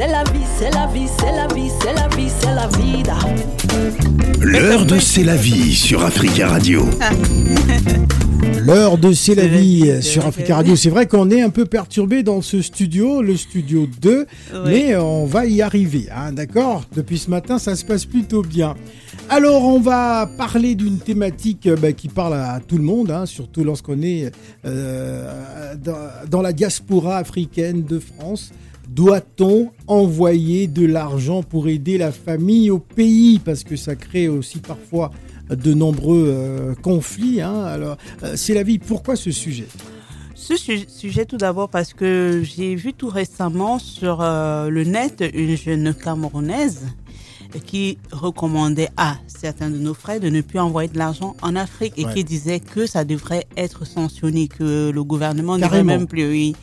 c'est la vie, c'est la vie, c'est la vie, c'est la vie, c'est la vida. L'heure de C'est la vie sur Africa Radio. L'heure de C'est la vie sur Africa Radio. C'est vrai qu'on est un peu perturbé dans ce studio, le studio 2, mais on va y arriver, hein, d'accord? Depuis ce matin, ça se passe plutôt bien. Alors, on va parler d'une thématique euh, bah, qui parle à, tout le monde, hein, surtout lorsqu'on est euh, dans, la diaspora africaine de France. Doit-on envoyer de l'argent pour aider la famille au pays? Parce que ça crée aussi parfois de nombreux euh, conflits. Hein. Alors, c'est la vie. Pourquoi ce sujet? Ce sujet tout d'abord parce que j'ai vu tout récemment sur le net une jeune Camerounaise qui recommandait à certains de nos frères de ne plus envoyer de l'argent en Afrique et qui disait que ça devrait être sanctionné, que le gouvernement ne devrait même plus. Oui.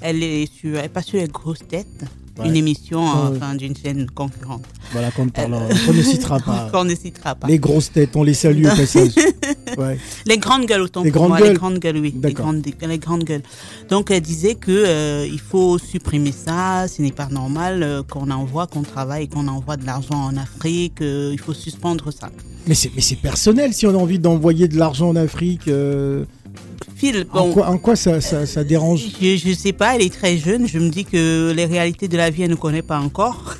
Elle est sur, elle est pas sur les grosses têtes une émission enfin, d'une chaîne concurrente. Voilà, qu'on ne citera pas. qu'on ne citera pas. Les grosses têtes, on les salue au passage. Les grandes gueules, autant les pour grandes moi, gueules. les grandes gueules, oui. Les grandes, les grandes gueules. Donc, elle disait que euh, il faut supprimer ça, ce n'est pas normal euh, qu'on envoie, qu'on travaille, qu'on envoie de l'argent en Afrique, euh, il faut suspendre ça. Mais c'est personnel si on a envie d'envoyer de l'argent en Afrique. Phil, bon, en quoi, ça, ça, dérange Je ne sais pas, elle est très jeune. Je me dis que les réalités de la vie, elle ne connaît pas encore.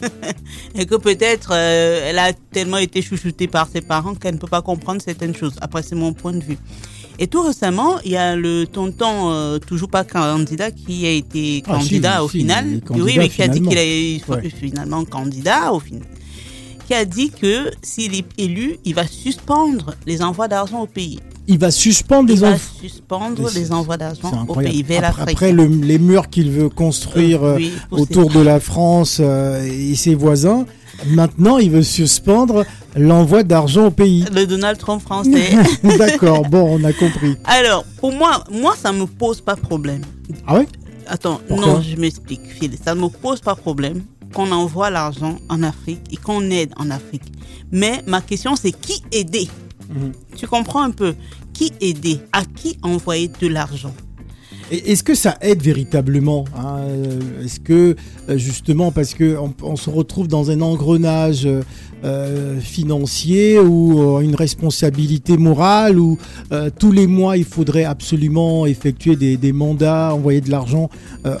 et que peut-être euh, elle a tellement été chouchoutée par ses parents qu'elle ne peut pas comprendre certaines choses. Après, c'est mon point de vue. Et tout récemment, il y a le tonton, euh, toujours pas candidat, qui a été ah, candidat au final. oui, mais qui a dit qu'il est finalement candidat au final. Qui a dit que s'il est élu, il va suspendre les envois d'argent au pays il va suspendre les envois. suspendre les envois d'argent au pays vers l'Afrique. Après, les murs qu'il veut construire euh, autour de la France euh, et ses voisins, maintenant il veut suspendre l'envoi d'argent au pays. Le Donald Trump français. D'accord, bon, on a compris. Alors, pour moi, moi ça me pose pas problème. Ah ouais? Attends, non, je m'explique, Phil. Ça ne me pose pas problème qu'on envoie l'argent en Afrique et qu'on aide en Afrique. Mais ma question, c'est qui aider? Mhm. Tu comprends un peu? Qui aider, à qui envoyer de l'argent? Est-ce que ça aide véritablement hein, Est-ce que euh, justement parce que on, se retrouve dans un engrenage euh, financier ou une responsabilité morale où tous les mois il faudrait absolument effectuer des, mandats, envoyer de l'argent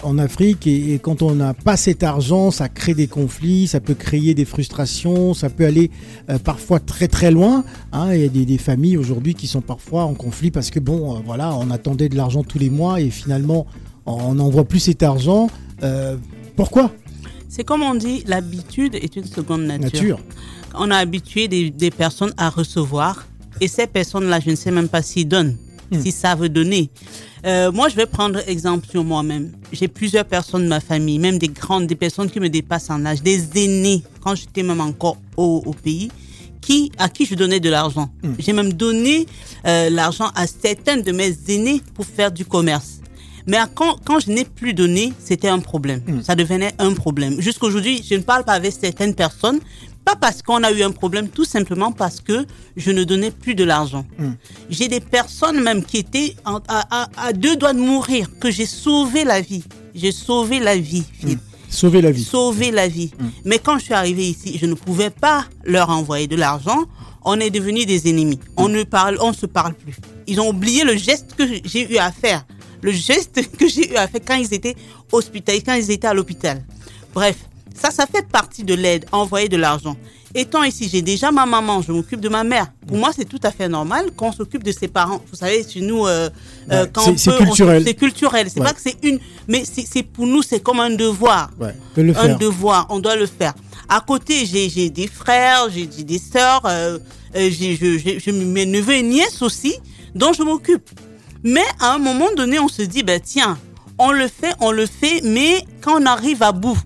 en Afrique et, quand on n'a pas cet argent, ça crée des conflits, ça peut créer des frustrations, ça peut aller parfois très très loin. Hein. il y a des, des familles aujourd'hui qui sont parfois en conflit parce que bon, voilà, on attendait de l'argent tous les mois et finalement, on n'envoie plus cet argent. Euh, pourquoi? C'est comme on dit, l'habitude est une seconde nature. On a habitué des, personnes à recevoir et ces personnes-là, je ne sais même pas s'ils donnent, hmm. si ça veut donner. Euh, moi, je vais prendre exemple sur moi-même. J'ai plusieurs personnes de ma famille, même des grandes, des personnes qui me dépassent en âge, des aînés, quand j'étais même encore au, pays, qui, à qui je donnais de l'argent. Hmm. J'ai même donné euh, l'argent à certains de mes aînés pour faire du commerce. Mais quand, quand je n'ai plus donné, c'était un problème. Hmm. Ça devenait un problème. Jusqu'aujourd'hui, je ne parle pas avec certaines personnes, pas parce qu'on a eu un problème, tout simplement parce que je ne donnais plus de l'argent. Hmm. J'ai des personnes même qui étaient à, à, deux doigts de mourir, que j'ai sauvé la vie. J'ai sauvé la vie, Philippe. Hmm. Sauver la vie. Sauver la vie. Mais quand je suis arrivée ici, je ne pouvais pas leur envoyer de l'argent. On est devenus des ennemis. On ne parle, on se parle plus. Ils ont oublié le geste que j'ai eu à faire le geste que j'ai eu à faire quand ils étaient hospitalisés, quand ils étaient à l'hôpital. Bref, ça, ça fait partie de l'aide, envoyer de l'argent. Étant ici, j'ai déjà ma maman, je m'occupe de ma mère. Pour moi, c'est tout à fait normal qu'on s'occupe de ses parents. Vous savez, chez nous, euh, euh quand c'est culturel. C'est culturel. C'est pas que c'est une, mais c'est pour nous, c'est comme un devoir. Ouais, le un devoir, on doit le faire. À côté, j'ai des frères, j'ai des sœurs, euh, euh j'ai mes neveux et nièces aussi, dont je m'occupe. Mais à un moment donné, on se dit, ben tiens, on le fait, on le fait, mais quand on arrive à bout,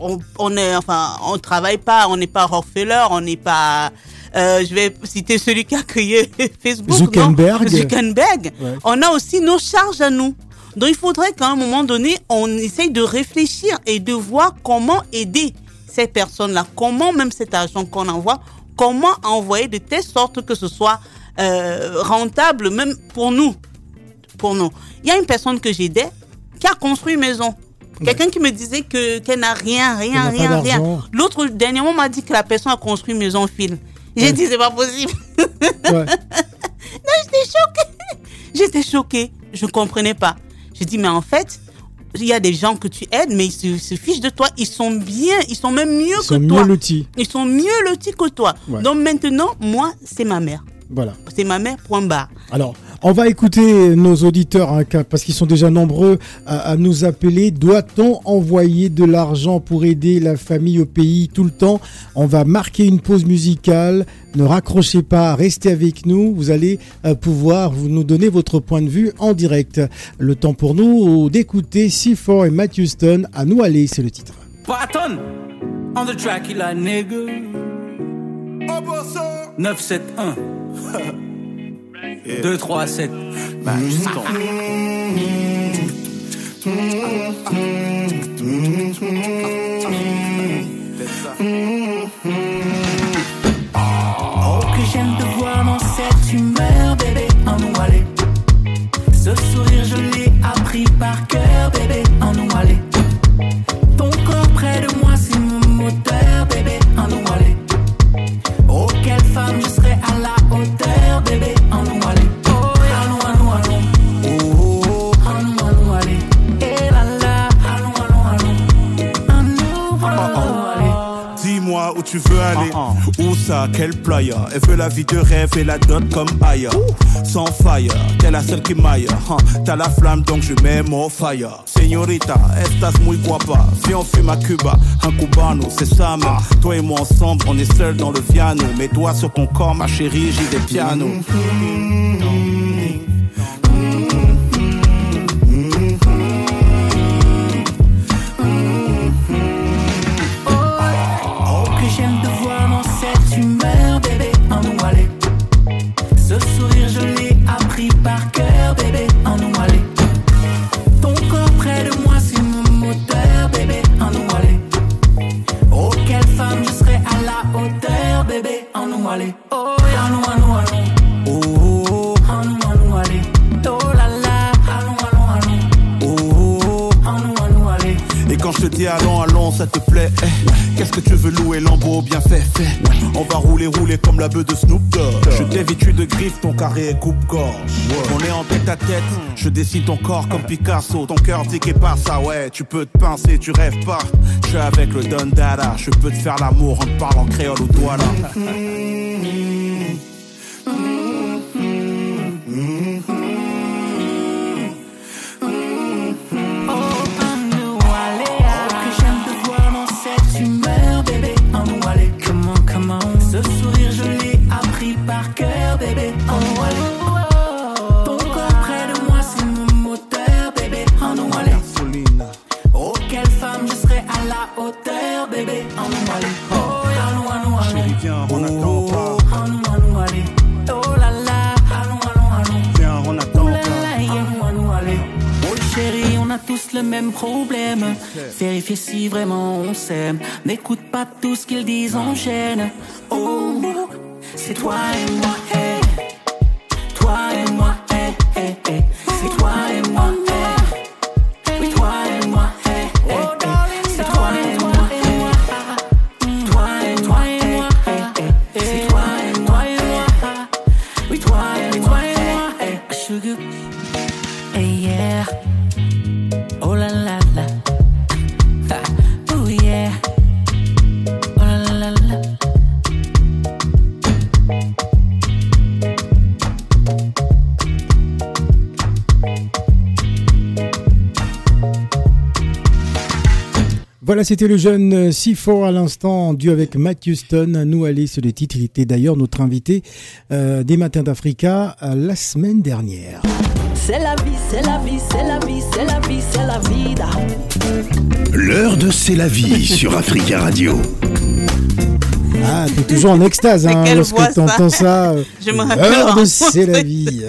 on, on est, enfin, on travaille pas, on n'est pas Rockefeller, on n'est pas, euh, je vais citer celui qui a créé Facebook, Zuckerberg. Zuckerberg. On a aussi nos charges à nous. Donc il faudrait qu'à un moment donné, on essaye de réfléchir et de voir comment aider ces personnes-là, comment même cet argent qu'on envoie, comment envoyer de telle sorte que ce soit euh, rentable même pour nous pour nous. Il y a une personne que j'aidais qui a construit une maison Quelqu'un qui me disait que qu'elle n'a rien, rien, rien, rien. L'autre dernièrement m'a dit que la personne a construit une maison fil. J'ai dit c'est pas possible. non, j'étais choquée. J'étais choquée. Je comprenais pas. J'ai dit mais en fait, il y a des gens que tu aides, mais ils se, fichent de toi. Ils sont bien, ils sont même mieux que toi. Ils sont mieux lotis. Ils sont mieux lotis que toi. Donc maintenant, moi, c'est ma mère. Voilà. C'est ma mère, point barre. Alors, on va écouter nos auditeurs hein, parce qu'ils sont déjà nombreux à, nous appeler. Doit-on envoyer de l'argent pour aider la famille au pays tout le temps? On va marquer une pause musicale. Ne raccrochez pas, restez avec nous. Vous allez euh, pouvoir vous nous donner votre point de vue en direct. Le temps pour nous d'écouter C4 et Matthew Stone. À nous aller, c'est le titre. Patton, on the track, il a 971. 2, 3, 7. Bah, Oh, que j'aime te voir dans cette humeur, bébé, en nous aller. Ce sourire, playa. Elle veut la vie de rêve et la donne comme Aya. Sans fire, t'es la seule qui maille. T'as la flamme donc je mets mon fire. Señorita, estás muy guapa. Viens, on fume à Cuba. Un cubano, c'est ça même. Ah. Toi et moi ensemble, on est seuls dans le piano. Mets toi sur ton corps, ma chérie, j'ai des pianos. Allons, allons, ça te plaît. Eh, qu'est-ce que tu veux louer, Lambeau? Bien fait, fait. On va rouler, rouler comme la bœuf de Snoop Dogg. Je vêtu de griffes, ton carré est coupe-gorge. On est en tête à tête, je dessine ton corps comme Picasso. Ton cœur dit qu'est pas ça, ouais. Tu peux te pincer, tu rêves pas. Je suis avec le Don je peux te faire l'amour en parlant créole ou toi là. même problème. Vérifier si vraiment on s'aime. N'écoute pas tout ce qu'ils disent en chaîne. Oh, c'est toi et moi, hey. Toi et moi, hey, hey, hey. C'est toi et moi, c'était le jeune C4 à l'instant, dû avec Matthew Stone. Nous aller sur les titres. Il était d'ailleurs notre invité euh, des Matins d'Africa euh, la semaine dernière. C'est la vie, c'est la vie, c'est la vie, c'est la vie, c'est la vida. L'heure de C'est la vie sur Africa Radio. Ah, t'es toujours en extase hein, lorsque t'entends ça. Je me rappelle. c'est la vie.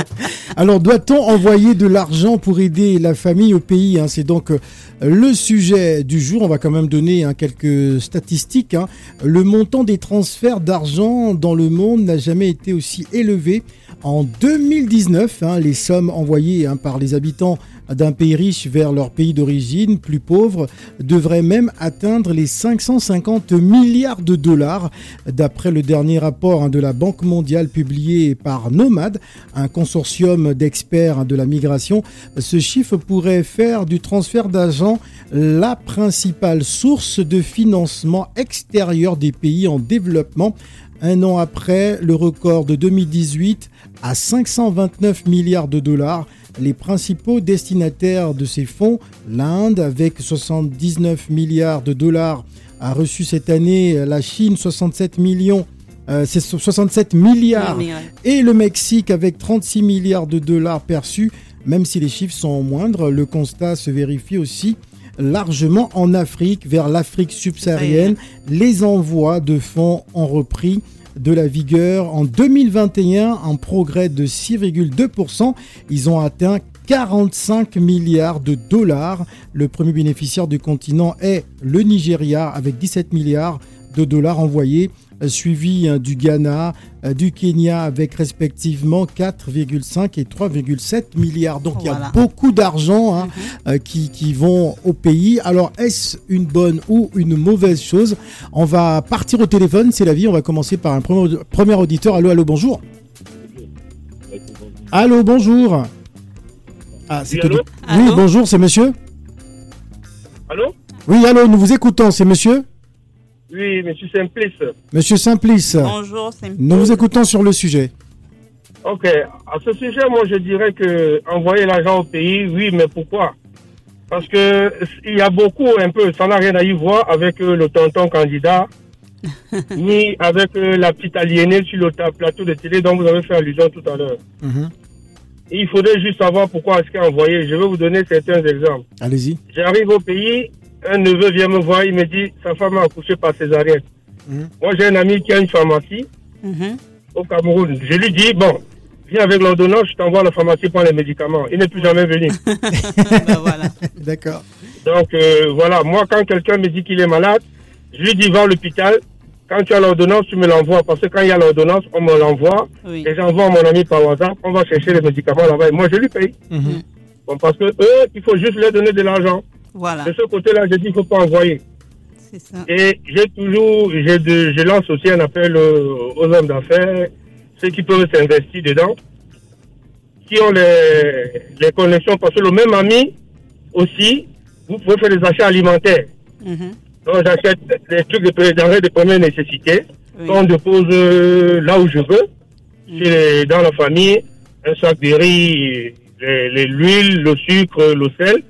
Alors, doit-on envoyer de l'argent pour aider la famille au pays hein? C'est donc euh, le sujet du jour. On va quand même donner hein, quelques statistiques. Hein. Le montant des transferts d'argent dans le monde n'a jamais été aussi élevé. En 2019, les sommes envoyées par les habitants d'un pays riche vers leur pays d'origine plus pauvre devrait même atteindre les 550 milliards de dollars, d'après le dernier rapport hein, de la Banque mondiale publié par Nomad, un consortium d'experts de la migration. Ce chiffre pourrait faire du transfert d'argent la principale source de financement extérieur des pays en développement. Un an après le record de 2018 à 529 milliards de dollars, les principaux destinataires de ces fonds, l'Inde avec 79 milliards de dollars, a reçu cette année la Chine 67 millions. Euh, c'est 67 milliards et le Mexique avec 36 milliards de dollars perçus, même si les chiffres sont moindres, le constat se vérifie aussi largement en Afrique, vers l'Afrique subsaharienne. Les envois de fonds ont repris de la vigueur en 2021, un progrès de 6,2%. Ils ont atteint 45 milliards de dollars. Le premier bénéficiaire du continent est le Nigeria avec 17 milliards de dollars envoyés. Euh, suivi hein, du Ghana, euh, du Kenya avec respectivement 4,5 et 3,7 milliards. Donc il y a beaucoup d'argent hein, mhm. euh, qui, qui, vont au pays. Alors est-ce une bonne ou une mauvaise chose? On va partir au téléphone, c'est la vie. On va commencer par un premier, premier auditeur. Allô, allô, bonjour. Allô, bonjour. Ah, oui, oui, bonjour, c'est monsieur? Allô Oui, allô, nous vous écoutons, c'est monsieur? Oui, Monsieur Simplice. Monsieur Simplice. Bonjour, Simplice. Nous vous écoutons sur le sujet. Ok. À ce sujet, moi, je dirais que envoyer l'argent au pays, oui, mais pourquoi? Parce que il y a beaucoup, un peu, ça n'a rien à y voir avec euh, le tonton candidat, ni avec euh, la petite aliénée sur le plateau de télé dont vous avez fait allusion tout à l'heure. Mhm. Il faudrait juste savoir pourquoi est-ce qu'il a envoyé. Je vais vous donner certains exemples. Allez-y. J'arrive au pays, un neveu vient me voir, il me dit sa femme a accouché par césarienne. Mhm. Moi, j'ai un ami qui a une pharmacie mhm. au Cameroun. Je lui dis bon, viens avec l'ordonnance, je t'envoie à la pharmacie pour les médicaments. Il n'est plus jamais venu. ben voilà. D'accord. Donc euh, voilà, moi, quand quelqu'un me dit qu'il est malade, je lui dis va à l'hôpital. Quand tu as l'ordonnance, tu me l'envoies. Parce que quand il y a l'ordonnance, on me l'envoie. Et j'envoie à mon ami par WhatsApp. On va chercher les médicaments là-bas. moi, je lui paye. Mhm. bon, parce que eux, il faut juste leur donner de l'argent. Voilà. De ce côté-là, je dis qu'il ne faut pas envoyer. C'est ça. Et j'ai toujours, je lance aussi un appel aux hommes d'affaires, ceux qui peuvent s'investir dedans, qui ont les, les connexions, parce que le même ami aussi, vous pouvez faire des achats alimentaires. Mhm. Donc j'achète des trucs de, denrées de première nécessité, on dépose euh, là où je veux, mhm. dans la famille, un sac de riz, l'huile, le sucre, le sel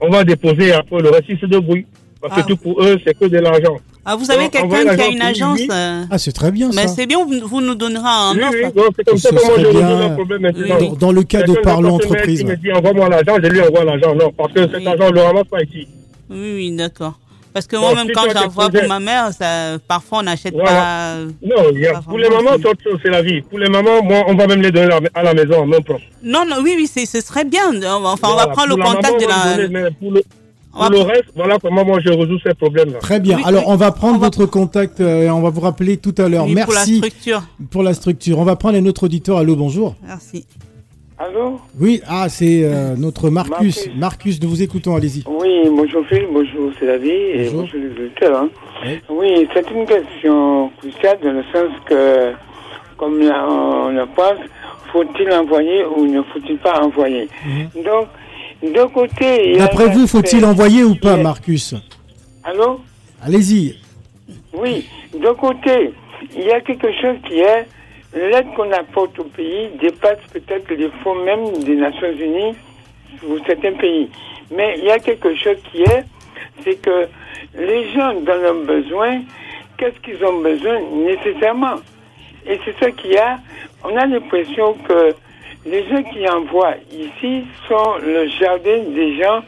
on va déposer après le reste, de bruit. Parce que ah. tout pour eux, c'est que de l'argent. Ah, vous avez quelqu'un qui a une agence euh, Ah, c'est très bien ça. Mais c'est bien, vous, nous donnerez un oui, Oui, c'est comme ça que moi je bien... un problème maintenant. Dans, dans, le cas de parlant entreprise. Il me dit envoie-moi l'argent, je lui envoie l'argent. Non, parce que cet argent, ne le ramasse pas ici. Oui, oui, d'accord. Parce que moi-même, quand j'envoie pour ma mère, ça, parfois on n'achète pas. Non, y a, pour les mamans, c'est la vie. Pour les mamans, moi, on va même les donner à la maison, même proche. Non, non, oui, oui, ce serait bien. Enfin, on va prendre le contact de la. pour le, pour le reste, voilà comment moi je résous ces problèmes-là. Très bien. Alors, on va prendre votre contact euh, et on va vous rappeler tout à l'heure. Merci. Pour la structure. Pour la structure. On va prendre un autre auditeur. Allô, bonjour. Merci. Allô Oui, ah, c'est euh, notre Marcus. Marcus. nous vous écoutons, allez-y. Oui, bonjour Phil, bonjour c'est la vie et bonjour les auditeurs. Hein. Oui, c'est une question cruciale dans le sens que, comme on le pense, faut-il envoyer ou ne faut-il pas envoyer? Mhm. Donc, d'un côté... D'après vous, faut-il envoyer ou pas, Marcus? Allô? Allez-y. Oui, d'un côté, il y a quelque chose qui est l'aide qu'on apporte au pays dépasse peut-être les fonds même des Nations Unies pour certains pays. Mais il y a quelque chose qui est, c'est que les gens dans leurs besoins, qu'est-ce qu'ils ont besoin nécessairement? Et c'est ça qu'il y a. On a l'impression que les gens qui envoient ici sont le jardin des gens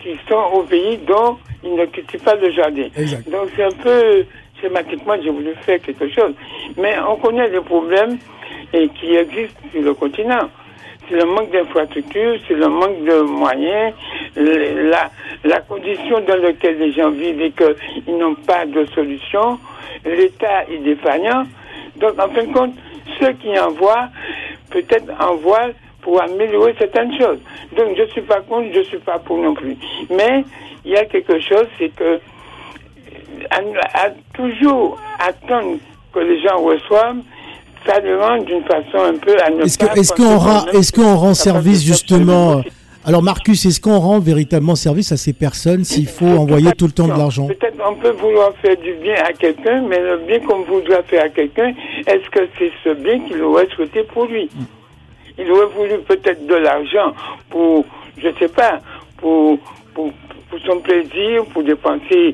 qui sont au pays dont ils ne cultivent pas le jardin. Donc c'est un peu schématiquement, j'ai voulu faire quelque chose. Mais on connaît les problèmes et qui existent sur le continent. C'est le manque d'infrastructures, c'est le manque de moyens, la, la condition dans laquelle les gens vivent et qu'ils n'ont pas de solution. L'État est défaillant. Donc, en fin de compte, ceux qui envoient, peut-être envoient pour améliorer certaines choses. Donc je ne suis pas contre, je ne suis pas pour non plus. Mais il y a quelque chose, c'est que à, toujours attendre que les gens reçoivent, ça demande d'une façon un peu à Est-ce qu'on rend, est rend service justement alors Marcus, est-ce qu'on rend véritablement service à ces personnes s'il faut envoyer tout le temps de l'argent Peut-être on peut vouloir faire du bien à quelqu'un, mais le bien qu'on voudrait faire à quelqu'un, est-ce que c'est ce bien qu'il aurait souhaité pour lui? Il aurait voulu peut-être de l'argent pour, je sais pas, pour, pour, son plaisir, pour dépenser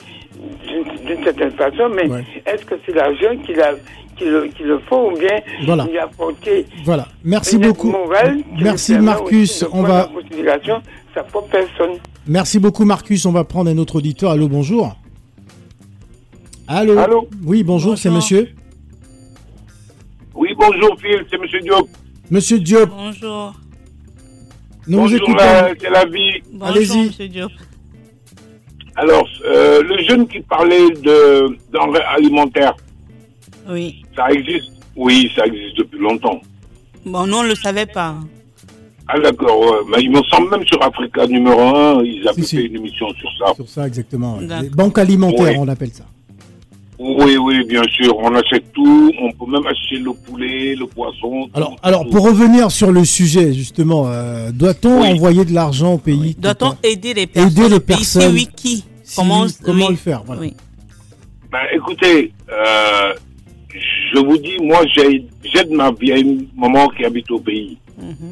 d'une certaine façon, mais est-ce que c'est l'argent qu'il a qu'il le, faut ou bien voilà. lui apporter Voilà. Merci beaucoup. Merci Marcus. On va. Sa personne. Merci beaucoup Marcus. On va prendre un autre auditeur. Allô, bonjour. Allô. Allô. Oui, bonjour, c'est monsieur. Oui, bonjour Phil, c'est monsieur Diop. Monsieur Diop. Bonjour. Nous bonjour, vous c'est la vie. Allez-y. Monsieur Diop. Alors, euh, le jeune qui parlait de denrées alimentaires, oui. Ça existe? Oui, ça existe depuis longtemps. Bon, nous, on ne le savait pas. Ah d'accord, mais il me semble même sur Africa numéro 1, ils avaient fait une émission sur ça. Sur ça, exactement. Les banques alimentaires, on appelle ça. Oui, oui, bien sûr. On achète tout. On peut même acheter le poulet, le poisson. Alors, alors pour revenir sur le sujet, justement, euh, doit-on envoyer de l'argent au pays Doit-on aider les personnes Aider les personnes. oui, qui Comment, comment le faire voilà. ben, Écoutez, euh, je vous dis, moi, j'aide ma vieille maman qui habite au pays. Mhm.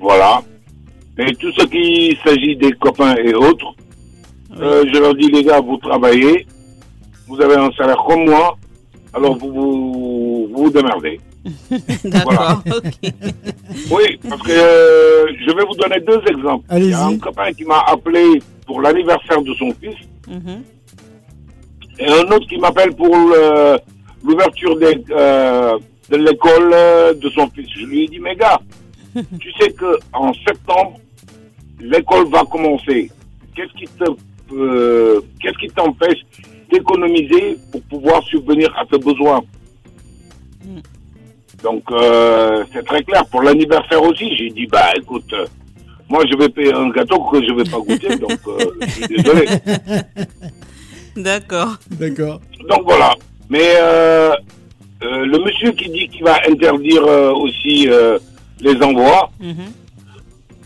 Voilà. Et tout ce qui s'agit des copains et autres, euh, je leur dis, les gars, vous travaillez, vous avez un salaire comme moi, alors vous vous, vous, démerdez. D'accord, Oui, parce que euh, je vais vous donner deux exemples. Il y a un copain qui m'a appelé pour l'anniversaire de son fils. Mhm. Et un autre qui m'appelle pour le, l'ouverture euh, de l'école euh, de son fils. Je lui ai dit, mais gars, tu sais que en septembre, l'école va commencer. Qu'est-ce qui te, euh, qu'est-ce qui t'empêche d'économiser pour pouvoir subvenir à tes besoins hmm. Donc c'est très clair. Pour l'anniversaire aussi, j'ai dit, bah écoute, moi je vais payer un gâteau que je vais pas goûter, donc je suis désolé. D'accord. D'accord. Donc voilà. Mais euh, euh, le monsieur qui dit qu'il va interdire euh, aussi les envois, mhm.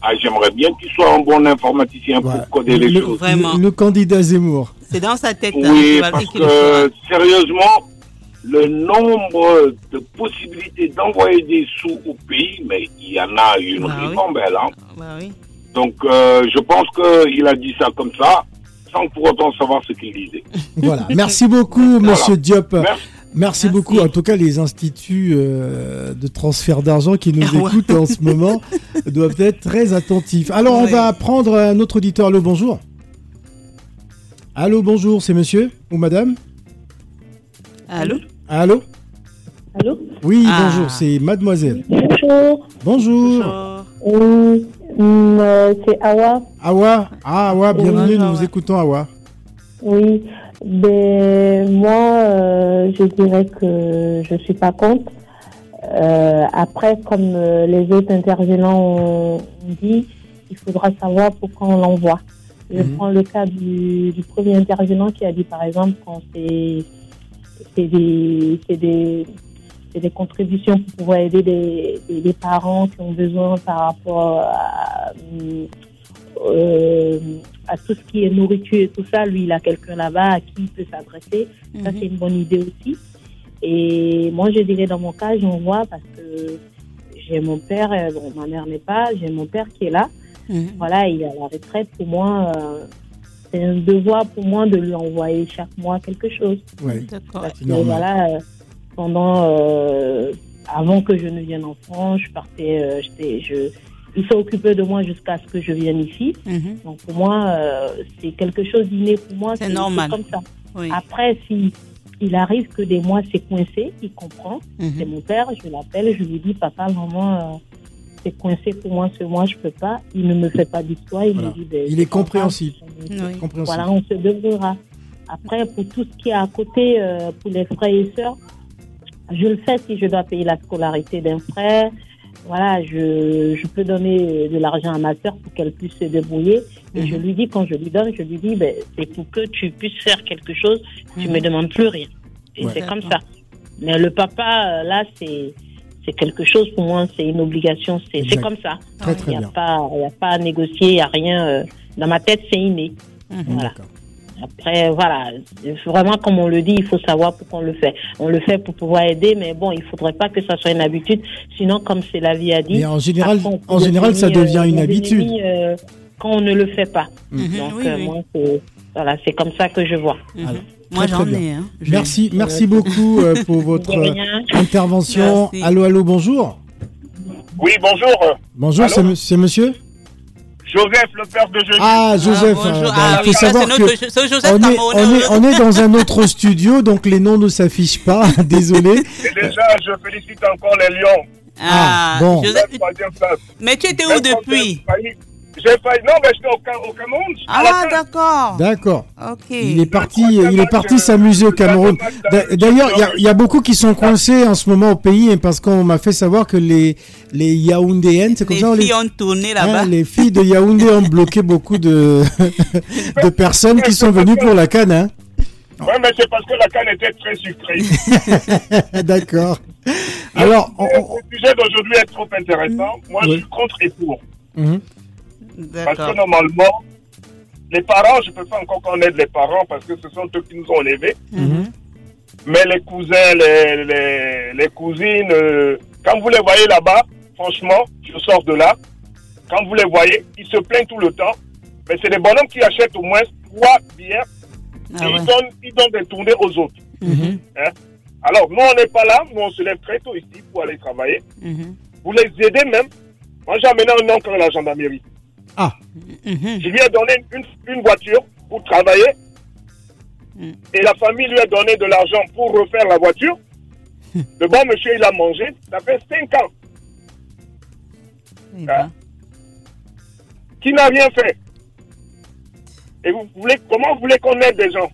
ah, j'aimerais bien qu'il soit un bon informaticien pour coder les choses. Vraiment. Le, candidat Zemmour. C'est dans sa tête. Hein, oui, parce que sérieusement, le nombre de possibilités d'envoyer des sous au pays, mais il y en a une bah ribambelle. Hein. Bah oui. Donc, je pense qu'il a dit ça comme ça sans pour autant savoir ce qu'il disait. Voilà. Merci beaucoup, Monsieur Diop. Merci. beaucoup. En tout cas, les instituts euh, de transfert d'argent qui nous ah écoutent en ce moment doivent être très attentifs. Alors, on va prendre un autre auditeur. Allô, bonjour. Allô, bonjour, c'est monsieur ou madame Allô Allô Allô Oui, ah. bonjour, c'est mademoiselle. Bonjour. Bonjour. bonjour. Mm, euh, c'est Awa. Awa Ah, Awa, bienvenue, nous vous écoutons, Awa. Oui, ben, moi, euh, je dirais que je ne suis pas contre. Euh, après, comme les autres intervenants ont dit, il faudra savoir pourquoi on l'envoie. Je mhm. prends le cas du, premier intervenant qui a dit, par exemple, quand c'est des, des c'est des contributions pour pouvoir aider des, parents qui ont besoin par rapport à, euh, à, tout ce qui est nourriture et tout ça. Lui, il a quelqu'un là-bas à qui il peut s'adresser. Ça, mhm. c'est une bonne idée aussi. Et moi, je dirais dans mon cas, j'en vois parce que j'ai mon père, euh, bon, ma mère n'est pas, j'ai mon père qui est là. Mhm. Voilà, il a la retraite. Pour moi, euh, c'est un devoir pour moi de lui envoyer chaque mois quelque chose. Oui, d'accord. Voilà, pendant euh, avant que je ne vienne en France, je partais, euh, je, il s'occupait de moi jusqu'à ce que je vienne ici. Mhm. Donc pour moi, euh, c'est quelque chose d'inné pour moi. C'est normal. comme ça. Après, si il arrive que des mois c'est coincé, il comprend. Mhm. C'est mon père, je l'appelle, je lui dis papa, maman, c'est coincé pour moi ce mois, je peux pas. Il ne me fait pas d'histoire, il me dit. Il est compréhensible. Voilà, on se débrouillera. Après, pour tout ce qui est à côté, pour les frères et sœurs, je le fais si je dois payer la scolarité d'un frère, voilà, je, je peux donner de l'argent à ma soeur pour qu'elle puisse se débrouiller. Et je mhm. lui dis, quand je lui donne, je lui dis, ben, c'est pour que tu puisses faire quelque chose, tu ne me demandes plus rien. Et c'est comme ça. Mais le papa, là, c'est c'est quelque chose pour moi, c'est une obligation, c'est comme ça. il n'y a, pas, a pas à négocier, il n'y a rien. Euh, dans ma tête, c'est inné. Mhm. Voilà. Après, voilà, vraiment, comme on le dit, il faut savoir pourquoi on le fait. On le fait pour pouvoir aider, mais bon, il faudrait pas que ça soit une habitude. Sinon, comme c'est la vie a dit. Mais en général, en général, ça devient une euh, habitude. Euh, quand on ne le fait pas. Mhm. Donc, moi, c'est voilà, c'est comme ça que je vois. Mhm. Moi, j'en ai. Hein. Merci, merci beaucoup euh, pour votre intervention. Allô, allô, bonjour. Oui, bonjour. Bonjour, c'est monsieur Joseph, le père de Jésus. Ah, Joseph. Ah, euh, bah, ah, il faut savoir que on, est, on, est, on est dans un autre studio, donc les noms ne s'affichent pas. Désolé. Et déjà, je félicite encore les Lions. Ah, ah bon. Joseph, mais tu étais où depuis j'ai. Non, mais j'étais au, au, Cameroun. Ah, d'accord. D'accord. Ok. Il est parti, il est parti s'amuser au Cameroun. D'ailleurs, il y, a beaucoup qui sont coincés en ce moment au pays hein, parce qu'on m'a fait savoir que les, les Yaoundéennes, c'est comme les ça. Filles les filles ont tourné hein, là-bas. les filles de Yaoundé ont bloqué beaucoup de, de personnes qui sont venues pour la canne. Hein. Ouais, mais c'est parce que la canne était très sucrée. D'accord. Alors, le sujet d'aujourd'hui est trop intéressant. Moi, je suis contre et pour. Mhm. Parce que normalement, les parents, je ne peux pas encore connaître les parents parce que ce sont eux qui nous ont élevés. Mhm. Mais les cousins, les, les, les cousines, euh, quand vous les voyez là-bas, franchement, je sors de là. Quand vous les voyez, ils se plaignent tout le temps. Mais c'est des bonhommes qui achètent au moins trois bières ah et ils, donnent, ils donnent des tournées aux autres. Mhm. Hein? Alors, nous, on n'est pas là. Nous, on se lève très tôt ici pour aller travailler. Mhm. Vous les aidez même. Moi, j'ai amené un oncle à la gendarmerie. Ah. Je lui ai donné une, voiture pour travailler. Mm. Et la famille lui a donné de l'argent pour refaire la voiture. Le bon monsieur, il a mangé. Ça fait 5 ans. Eh ben. hein? Qui n'a rien fait. Et vous voulez, comment vous voulez qu'on aide des gens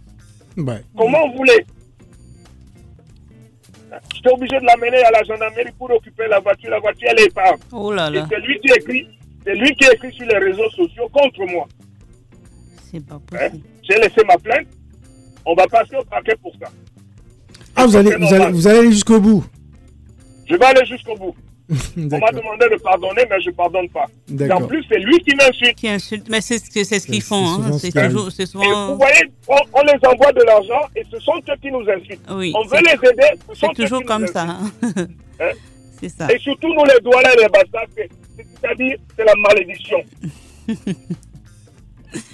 Comment vous voulez J'étais obligé de l'amener à la gendarmerie pour occuper la voiture. La voiture, elle est pas. Oh là là. c'est lui qui écrit c'est lui qui a écrit sur les réseaux sociaux contre moi. C'est pas possible. Hein? J'ai laissé ma plainte. On va passer au paquet pour ça. Ah, vous allez, vous allez, vous allez aller jusqu'au bout Je vais aller jusqu'au bout. On m'a demandé de pardonner, mais je ne pardonne pas. En plus, c'est lui qui m'insulte. Qui insulte, mais c'est ce qu'ils font. Hein. C'est toujours, souvent... vous voyez, on, les envoie de l'argent et ce sont eux qui nous insultent. Oui, on veut les aider. C'est toujours comme ça. Hein? C'est ça. Et surtout, nous, les douaniers et les bastards, c'est-à-dire, c'est la malédiction.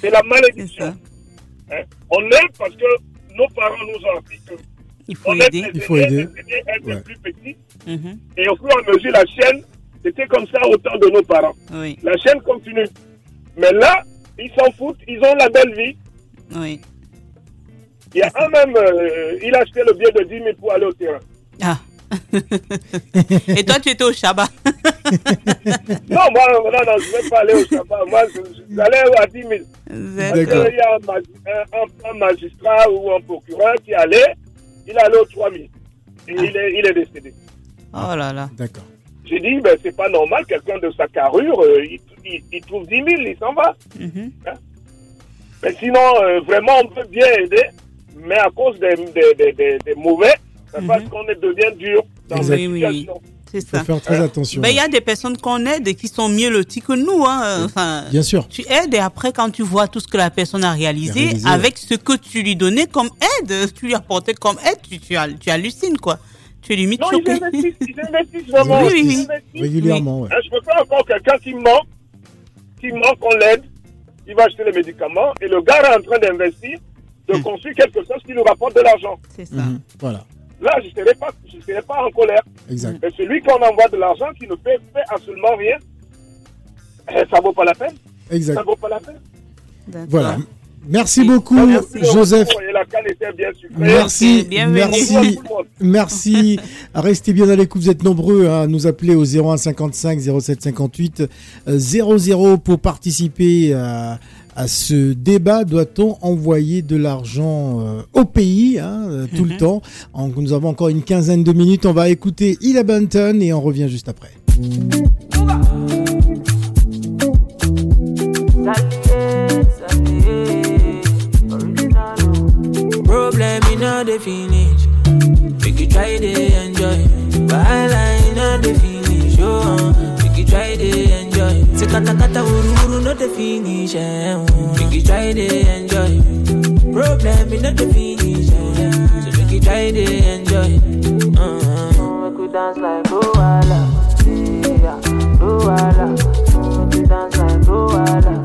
c'est la malédiction. Hein? On aide parce que nos parents nous ont appris que il faut aider. Il faut aider. Être plus petit. Mm-hmm. Et au fur et à mesure, la chaîne, c'était comme ça au temps de nos parents. Oui. La chaîne continue. Mais là, ils s'en foutent, ils ont la belle vie. Oui. Il y a un même, euh, il a acheté le billet de 10 000 pour aller au terrain. Ah. Et toi, tu étais au Shabbat Non, moi, non, non, je ne vais pas aller au Shabbat. Moi, j'allais à 10 000. Parce qu'il y a un, un, magistrat ou un procureur qui allait, il allait aux 3 000. Et il, est, il est décédé. Oh là là. D'accord. J'ai dit, ben, c'est pas normal, quelqu'un de sa carrure, euh, il, il, trouve 10 000, il s'en va. Mm-hmm. Hein? Mais sinon, euh, vraiment, on peut bien aider, mais à cause des, des, des, des mauvais, parce mhm. qu'on devient dur dans oui, oui, C'est ça. Faut faire très attention. Ben, il y a des personnes qu'on aide et qui sont mieux loties que nous. Hein. Enfin, Bien sûr. Tu aides et après, quand tu vois tout ce que la personne a réalisé, avec ce que tu lui donnais comme aide, tu lui apportais comme aide, tu, tu, tu hallucines, quoi. Tu es limite non, choqué. Ils investissent, ils investissent vraiment. Oui, oui, oui. Régulièrement, ouais. Je ne peux pas encore quelqu'un qui ment, qui ment qu'on l'aide, il va acheter les médicaments et le gars est en train d'investir, de hmm. construire quelque chose qui nous rapporte de l'argent. C'est ça. Mhm. Voilà. Là, je ne serai, pas, je serai pas en colère. Exact. Mais celui qu'on envoie de l'argent qui ne fait, fait absolument rien, eh, ça ne vaut pas la peine. Exact. Ça ne vaut pas la peine. Voilà. Merci beaucoup, Joseph. merci, merci, merci. Restez bien à l'écoute. Vous êtes nombreux à nous appeler au 0155 0758 00 pour participer à à ce débat. Doit-on envoyer de l'argent euh, au pays hein, euh, tout le mhm. temps Nous avons encore une quinzaine de minutes. On va écouter Ila Bunton et on revient juste après. Problem in all the finish. Make you try to enjoy. While I know the finish. Oh, make you try to enjoy. Say kata kata uru uru no the finish. Make you try to enjoy. Problem in all the finish. So make you try to enjoy. Uh-huh. Make you dance like Luala. Yeah, Luala. Make you dance like Luala.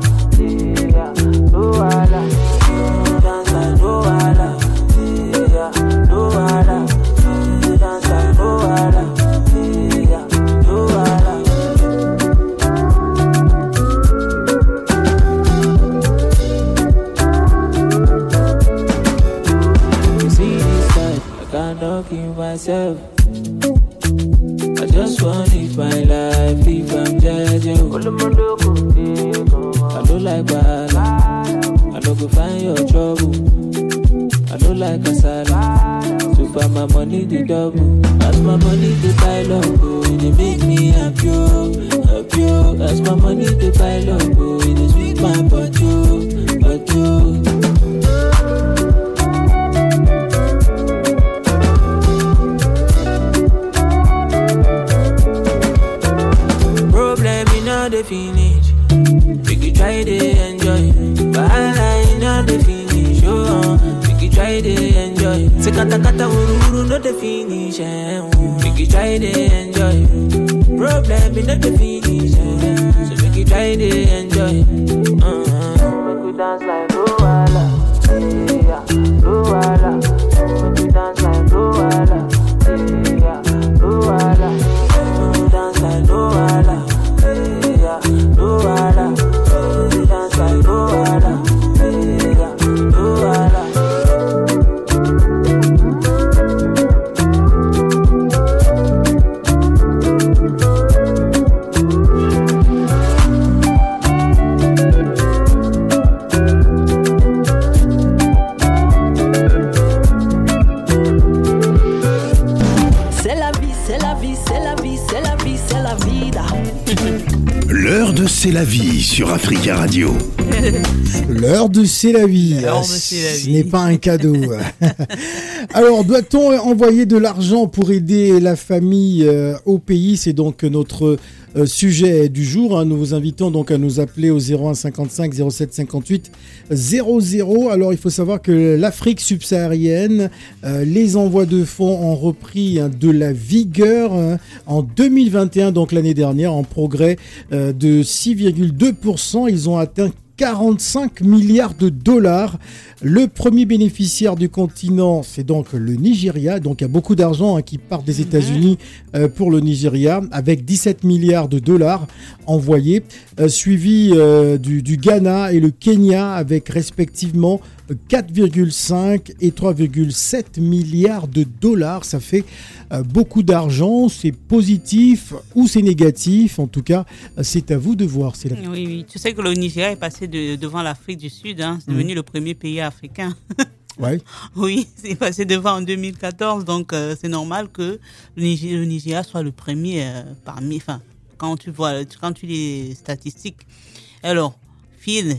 Go find your trouble. I don't like kasala, so far my money the double. As my money the pile la vie, c'est la vie, c'est la vie, c'est la vida. L'heure de C'est la vie sur Africa Radio. L'heure de C'est la vie. L'heure de C'est la Ce n'est pas un cadeau. Alors, doit-on envoyer de l'argent pour aider la famille euh, au pays? C'est donc notre euh, sujet du jour. hein. Nous vous invitons donc à nous appeler au 01 55 07 58 00. Alors, il faut savoir que l'Afrique subsaharienne, euh, les envois de fonds ont repris hein, de la vigueur hein, en 2021, donc l'année dernière, en progrès euh, de 6,2%. Ils ont atteint 45 milliards de dollars. Le premier bénéficiaire du continent, c'est donc le Nigeria. Donc il y a beaucoup d'argent hein, qui part des États-Unis euh, pour le Nigeria, avec 17 milliards de dollars envoyés, euh, suivi euh, du, du Ghana et le Kenya, avec respectivement 4,5 et 3,7 milliards de dollars. Ça fait beaucoup d'argent. C'est positif ou c'est négatif. En tout cas, euh, c'est à vous de voir. La Oui, oui. Tu sais que le Nigeria est passé de- devant l'Afrique du Sud. hein. C'est Mhm. devenu le premier pays africain. Ouais. Oui, c'est passé devant en 2014. Donc, euh, c'est normal que le Nigeria, le Nigeria soit le premier euh, parmi. Enfin, quand tu vois, quand tu lis les statistiques. Alors, Phil,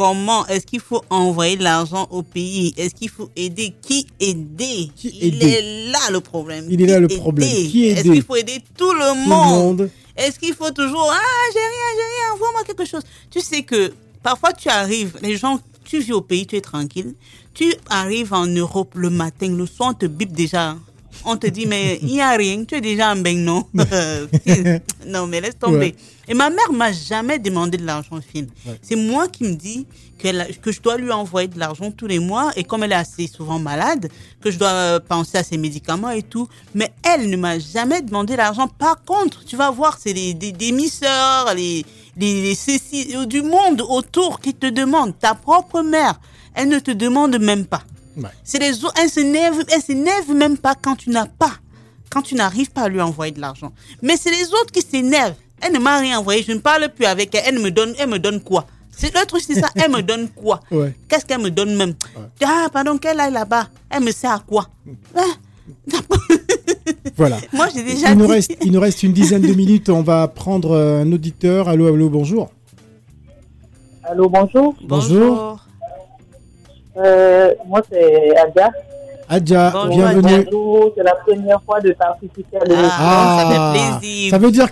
comment est-ce qu'il faut envoyer l'argent au pays? Est-ce qu'il faut aider? Qui aider? Il aider? est là le problème. Il est là le problème. aider? Qui Est-ce qu'il faut aider tout le Tout le monde, monde. Est-ce qu'il faut toujours Ah, j'ai rien, j'ai rien, envoie-moi quelque chose Tu sais que parfois tu arrives, les gens, tu vis au pays, tu es tranquille. Tu arrives en Europe le matin, le soir, on te bip déjà. On te dit, mais il n'y a rien, tu es déjà en bain, non? Non, mais laisse tomber. Ouais. Et ma mère m'a jamais demandé de l'argent. Ouais. C'est moi qui me dis que je dois lui envoyer de l'argent tous les mois. Et comme elle est assez souvent malade, que je dois euh, penser à ses médicaments et tout. Mais elle ne m'a jamais demandé l'argent. Par contre, tu vas voir, c'est les, des, des misseurs, les, les, euh, du monde autour qui te demandent. Ta propre mère, elle ne te demande même pas. C'est les autres, elle s'énerve, elle s'énerve même pas quand tu n'as pas, quand tu n'arrives pas à lui envoyer de l'argent. Mais c'est les autres qui s'énervent. Elle ne m'a rien envoyé, je ne parle plus avec elle. Elle me donne, elle me donne quoi? C'est le truc, c'est ça. Elle me donne quoi? Ouais. Qu'est-ce qu'elle me donne même? Ah, pardon, qu'elle aille là-bas. Elle me sert à quoi? Ah, Voilà. Moi, j'ai déjà il dit. Nous reste, il nous reste une dizaine de minutes. On va prendre un auditeur. Allô, allô, bonjour. Allô, bonjour. Bonjour. Euh, moi, c'est Adja. Adja, bienvenue. Bonjour, c'est la première fois de participer à l'émission. Ah, ça fait plaisir. Ça veut dire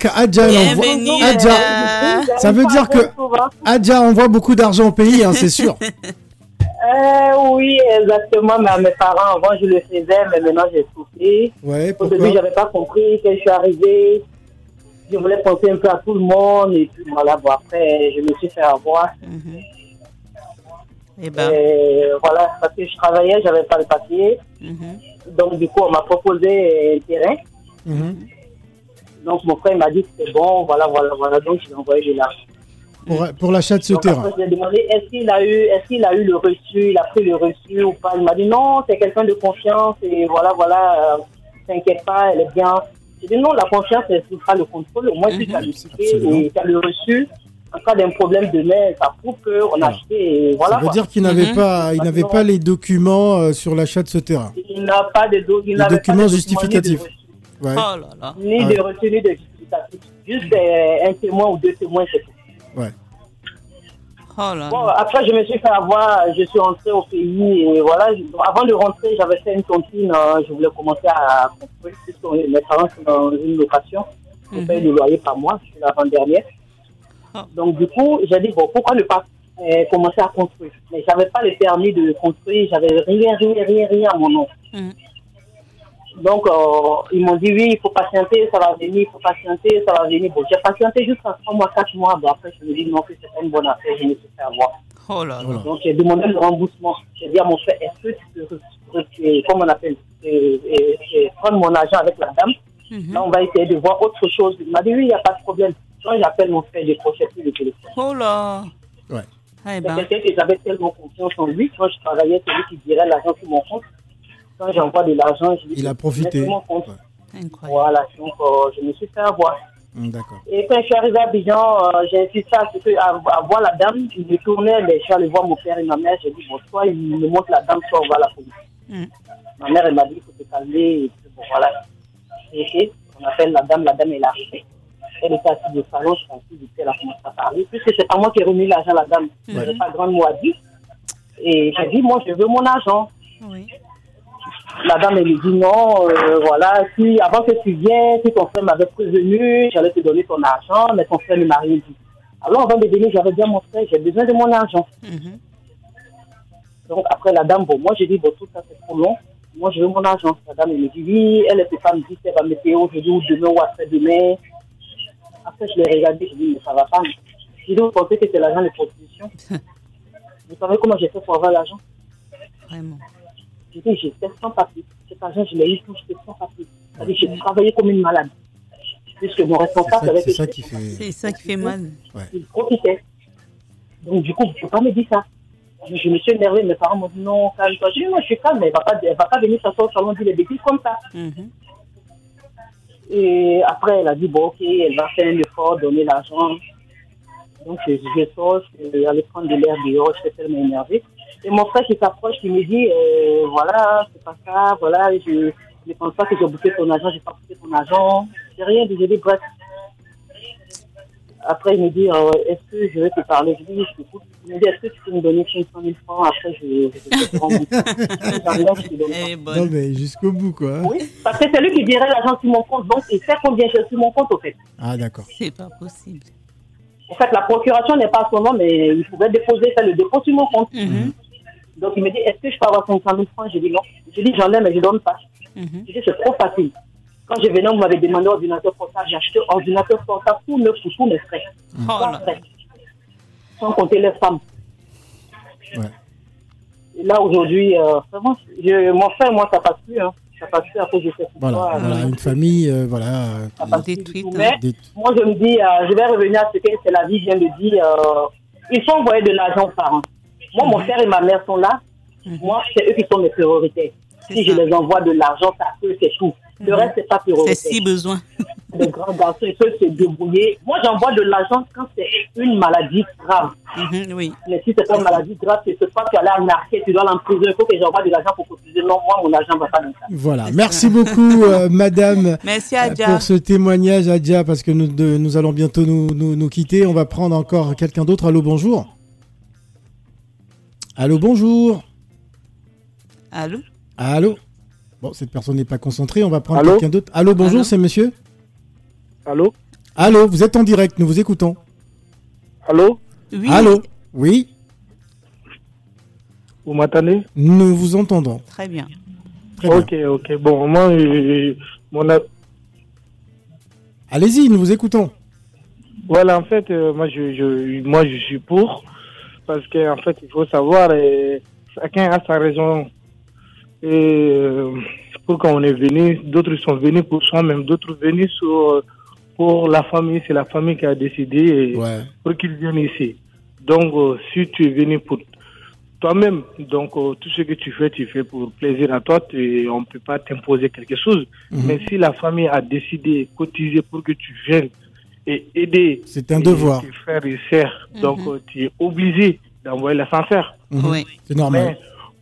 Bienvenue, Adja, Adja. ça veut dire que Adja envoie beaucoup d'argent au pays, hein, c'est sûr. Euh, oui, exactement. Mais à mes parents, avant, je le faisais, mais maintenant, j'ai soufflé. Ouais, Au début, j'avais pas compris. Quand je suis arrivée, je voulais penser un peu à tout le monde. Et puis, voilà, bon, après, je me suis fait avoir. Eh ben. Et voilà, parce que je travaillais, j'avais pas le papier. mhm. Donc, du coup, on m'a proposé un terrain. Mhm. Donc, mon frère m'a dit que c'était bon, voilà, voilà, voilà. Donc, je lui ai envoyé de l'argent. Pour, pour l'achat de ce Donc, terrain. après, je lui ai demandé est-ce qu'il a eu, est-ce qu'il a eu le reçu, il a pris le reçu ou pas? Il m'a dit non, c'est quelqu'un de confiance et voilà, voilà, euh, t'inquiète pas, elle est bien. J'ai dit non, la confiance, elle fera le contrôle. Au moins, tu as le ticket et tu as le reçu, en cas d'un problème demain, ça prouve qu'on a acheté et voilà. Ça veut quoi. dire qu'il n'avait pas, il n'avait Maintenant, pas les documents euh, sur l'achat de ce terrain. Il n'a pas de do- il Les n'avait pas documents de justificatifs. Ni de, Ouais. Oh là là. ni Ouais. de ni de justificatif. Juste euh, un témoin ou deux témoins, c'est tout. Ouais. Oh là Bon, là. après, je me suis fait avoir, je suis rentré au pays et voilà. Avant de rentrer, j'avais fait une tontine, euh, je voulais commencer à construire, puisque mes parents sont dans une location. Je Mhm. paye le loyer par mois, je suis l'avant-dernière. Donc, du coup, j'ai dit, bon, pourquoi ne pas euh, commencer à construire? Mais j'avais pas le permis de construire, j'avais rien, rien, rien, rien à mon nom. Mhm. Donc, euh, ils m'ont dit, oui, il faut patienter, ça va venir, il faut patienter, ça va venir. Bon, j'ai patienté jusqu'à 3 mois, 4 mois. Bon, après, je me dis, non, que c'est pas une bonne affaire, je me suis fait avoir. Oh là là. Donc, j'ai demandé le remboursement. J'ai dit à mon frère, est-ce que tu peux, comment on appelle, euh, euh, euh, prendre mon argent avec la dame? Mhm. Là, on va essayer de voir autre chose. Il m'a dit, oui, il n'y a pas de problème. Quand j'appelle mon frère, je décrochais plus le téléphone. Oh là. Ouais. Eh C'est ben. quelqu'un que j'avais tellement confiance en lui. Quand je travaillais, c'est lui qui dirait l'argent sur mon compte. Quand j'envoie de l'argent, je lui Il a dis, profité. mon compte. Incroyable. Voilà, donc euh, je me suis fait avoir. Hum, D'accord. Et quand je suis arrivé à Abidjan, euh, j'ai insisté à, ce que, à, à voir la dame. Je me tournais, mais je suis allé voir mon père et ma mère. J'ai dit, bon, soit il me montre la dame, soit on va à la police. Mm. Ma mère, elle m'a dit, il faut te calmer. Et puis, bon, voilà. Fait, on appelle la dame, la dame est arrivée. Elle était assise au salon, je suis assise, et puis elle a commencé à parler. Puisque c'est pas moi qui ai remis l'argent à la dame, je n'avais pas grand mot à dire. Et j'ai dit, moi, je veux mon argent. Oui. La dame, elle me dit non, euh, voilà, si avant que tu viennes, si ton frère m'avait prévenu, j'allais te donner ton argent, mais ton frère ne m'a rien dit. Alors avant de venir, j'avais dit à mon frère, j'ai besoin de mon argent. Mhm. Donc après la dame, bon, moi j'ai dit, bon, tout ça c'est trop long, moi je veux mon argent. La dame, elle me dit, oui, elle ne peut pas me dire si elle va me payer aujourd'hui ou demain ou après-demain. Après, je l'ai regardé, je dis, mais ça va pas. Je dis, vous pensez que c'est l'argent de prostitution Vous savez comment j'ai fait pour avoir l'argent? Vraiment. J'ai dit, j'étais sans papier. Cet argent, je l'ai eu tout, j'étais sans papier. C'est-à-dire, j'ai travaillé comme une malade. Puisque mon responsable C'est avait ça, c'est ça qui fait. C'est ça qui fait mal. Il profitait. Donc, du coup, vous ne pouvez pas me dire ça. Je, je me suis énervé, mes parents m'ont dit non, calme-toi. Je dis, moi, je suis calme, mais elle ne va, pas- elle va pas venir s'asseoir au salon dire des bêtises comme ça. Mhm. Et après, elle a dit, bon, ok, elle va faire un effort, donner l'argent. Donc, je, je sors, je aller prendre de l'air dehors, je suis tellement énervé. Et mon frère qui s'approche, il me dit, euh, voilà, c'est pas ça, voilà, je ne pense pas que j'ai bouffé ton argent, j'ai pas bouffé ton argent. J'ai rien dit, j'ai dit, bref. Après, il me dit, euh, est-ce que je vais te parler Je lui dis, je t'écoute. Il me dit, est-ce que tu peux me donner 500 000 francs Après, je, je vais te je. Eh, Non mais jusqu'au bout quoi. Oui, parce que c'est lui qui dirait l'argent sur mon compte, donc il sait combien j'ai sur mon compte, au fait. Ah d'accord. C'est pas possible. En fait, la procuration n'est pas à son nom, mais il pouvait déposer, faire le dépôt sur mon compte. Mhm. Donc, il me dit, est-ce que je peux avoir 500 000 francs? Je dis non. Je dis, j'en ai, mais je donne pas. Mhm. Je dis, c'est trop facile. Quand je venais, vous m'avez demandé ordinateur portable. J'ai acheté ordinateur portable tout neuf pour tous mes frais. Oh là. Sans compter les femmes. Ouais. Et là, aujourd'hui, euh, vraiment, je, mon frère, moi, ça passe plus. Hein. Ça passe plus à cause de cette Voilà, histoire. voilà, une famille, euh, voilà. euh, Ça passe plus du Détruite, tout. hein. Mais des- moi, je me dis, euh, je vais revenir à ce que c'est la vie vient de dire. euh, ils sont envoyés de l'argent aux parents. Moi, mon frère et ma mère sont là. Moi, c'est eux qui sont mes priorités. Si je les envoie de l'argent, ça peut, c'est tout. Le reste, c'est pas prioritaire. C'est si besoin. Les grands garçons, ils peuvent se débrouiller. Moi, j'envoie de l'argent quand c'est une maladie grave. Mhm, oui. Mais si c'est pas une maladie grave, c'est pas que tu allais en arcade, tu dois aller en prison, il faut que j'envoie de l'argent pour cotiser. Non, moi, mon argent va pas dans ça. Voilà. Merci beaucoup, euh, madame. Merci, Adja. Pour ce témoignage, Adja, parce que nous, nous allons bientôt nous, nous, nous quitter. On va prendre encore quelqu'un d'autre. Allô, bonjour. Allô, bonjour. Allô? Allô? Bon, cette personne n'est pas concentrée, on va prendre quelqu'un d'autre. Allô, bonjour, c'est monsieur Allô Allô, vous êtes en direct, nous vous écoutons. Allô Oui. Allô Oui Vous m'entendez Nous vous entendons. Très bien. ok, ok. Bon, moi, euh, mon... Allez-y, nous vous écoutons. Voilà, en fait, euh, moi, je, moi, je suis pour. Parce qu'en fait, il faut savoir, euh, chacun a sa raison et euh, pourquoi on est venu, d'autres sont venus pour soi-même, d'autres venus sur, pour la famille. C'est la famille qui a décidé pour qu'ils viennent ici. Donc, euh, si tu es venu pour toi-même, donc euh, tout ce que tu fais, tu fais pour plaisir à toi. Et on ne peut pas t'imposer quelque chose. Mhm. Mais si la famille a décidé, cotiser pour que tu viennes et aider, c'est un devoir. Tes frères et sœurs, donc mhm. tu es obligé d'envoyer l'ascenseur. Mhm. Oui. C'est normal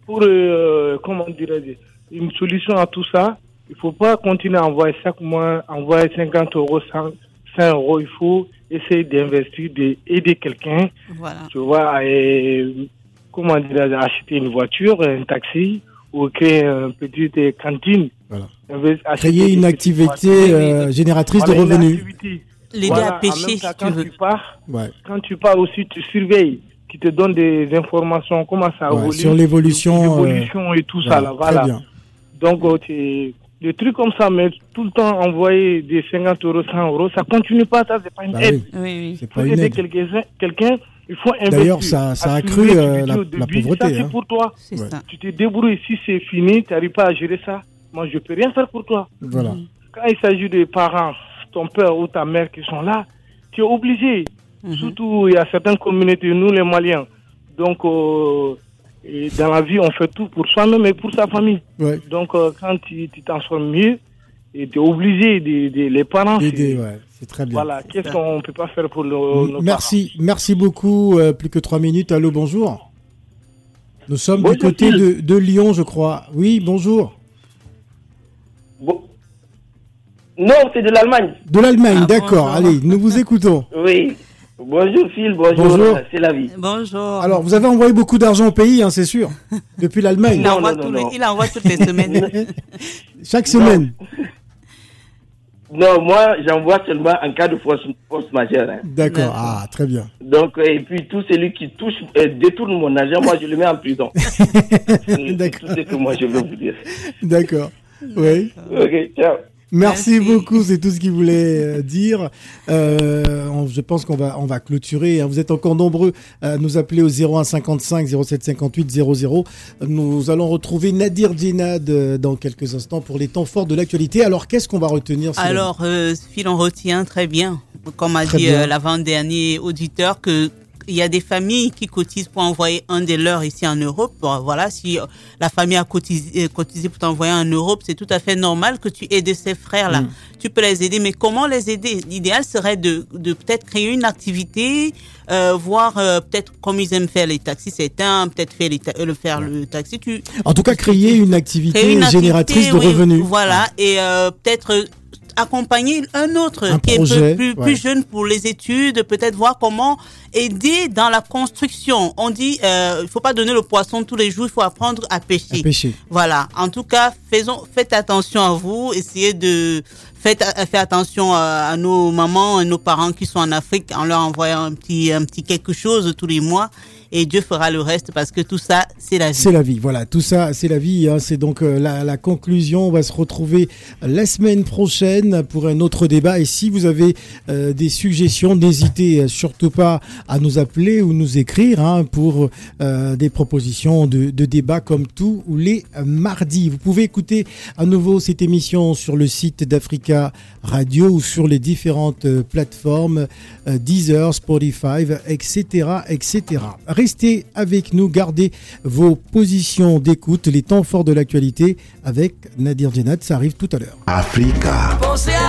pour, euh, comment dirais-je, une solution à tout ça, il ne faut pas continuer à envoyer chaque mois, envoyer 50 euros, 100, 100 euros. Il faut essayer d'investir, d'aider quelqu'un. Voilà. Tu vois, et, comment dirais-je, acheter une voiture, un taxi, ou créer une petite cantine. Voilà. Créer une activité euh, génératrice de revenus. L'aider à pêcher, si quand tu veux. Tu pars, Quand tu pars aussi, tu surveilles qui te donne des informations, comment ça évolue. Sur l'évolution. L'évolution et tout ça, là, voilà. Bien. Donc, euh, des trucs comme ça, mais tout le temps envoyer des 50 euros, 100 euros, ça continue pas, ça, c'est pas une bah aide. Oui, oui. C'est pas une aide. quelqu'un, il faut investir. D'ailleurs, ça, ça a accru euh, la, la, pauvreté. Ça, c'est hein. pour toi. Ça. Tu te débrouilles. Si c'est fini, tu n'arrives pas à gérer ça. Moi, je peux rien faire pour toi. Voilà. Quand il s'agit des parents, ton père ou ta mère qui sont là, tu es obligé. Mhm. Surtout, il y a certaines communautés, nous les Maliens, donc, euh, dans la vie, on fait tout pour soi-même et pour sa famille. Donc, euh, quand tu t'en sors mieux, tu es obligé de, les parents. c'est très bien. Voilà, qu'est-ce qu'on ne peut pas faire pour nos Merci, merci beaucoup. Euh, plus que trois minutes. Allô, bonjour. Nous sommes du côté de, de, Lyon, je crois. Oui, bonjour. Non, c'est de l'Allemagne. De l'Allemagne, ah, d'accord. Allez, nous vous écoutons. Oui. Bonjour Phil, bonjour, c'est la vie. Bonjour. Alors, vous avez envoyé beaucoup d'argent au pays, hein, c'est sûr, depuis l'Allemagne. il, envoie il envoie toutes les semaines. Chaque semaine. Non, moi, j'envoie seulement en cas de force, force majeure. Hein. D'accord, ah, très bien. Donc, et puis tout celui qui touche, euh, détourne mon argent, moi, je le mets en prison. D'accord. C'est tout ce que moi, je veux vous dire. D'accord, oui. Ok, ciao. Merci, beaucoup, c'est tout ce qu'il voulait euh, dire. Euh, je pense qu'on va, on va clôturer. Hein. Vous êtes encore nombreux à nous appeler au 01 55 07 58 00. Nous allons retrouver Nadir Djinad euh, dans quelques instants pour les temps forts de l'actualité. Alors, qu'est-ce qu'on va retenir Alors, euh, Phil, on retient très bien, comme a dit l'avant-dernier auditeur, que il y a des familles qui cotisent pour envoyer un des leurs ici en Europe. voilà, si euh, la famille a cotisé, euh, cotisé pour t'envoyer en Europe, c'est tout à fait normal que tu aides ces frères-là. Mm. Tu peux les aider, mais comment les aider? L'idéal serait de, de peut-être créer une activité, euh, voir peut-être comme ils aiment faire les taxis, c'est un, peut-être faire le faire le taxi. Tu, en tout cas, créer une activité, génératrice de revenus. Voilà, et peut-être accompagner un autre qui est plus, plus jeune pour les études, peut-être voir comment aider dans la construction. On dit, euh, il faut pas donner le poisson tous les jours, il faut apprendre à pêcher. pêcher. Voilà. En tout cas, faisons, faites attention à vous, essayez de faites, faire attention à, nos mamans et nos parents qui sont en Afrique en leur envoyant un petit, un petit quelque chose tous les mois et Dieu fera le reste parce que tout ça, c'est la vie. C'est la vie, voilà, tout ça, c'est la vie. Hein. C'est donc euh, la, conclusion. On va se retrouver la semaine prochaine pour un autre débat. Et si vous avez euh, des suggestions, n'hésitez surtout pas à nous appeler ou nous écrire hein, pour euh, des propositions de, de débat comme tous les mardis. Vous pouvez écouter à nouveau cette émission sur le site d'Africa Radio ou sur les différentes plateformes Deezer, Spotify, etc., etc. Restez avec nous, gardez vos positions d'écoute, les temps forts de l'actualité avec Nadir Djenad. Ça arrive tout à l'heure. Africa. Pensez à rien.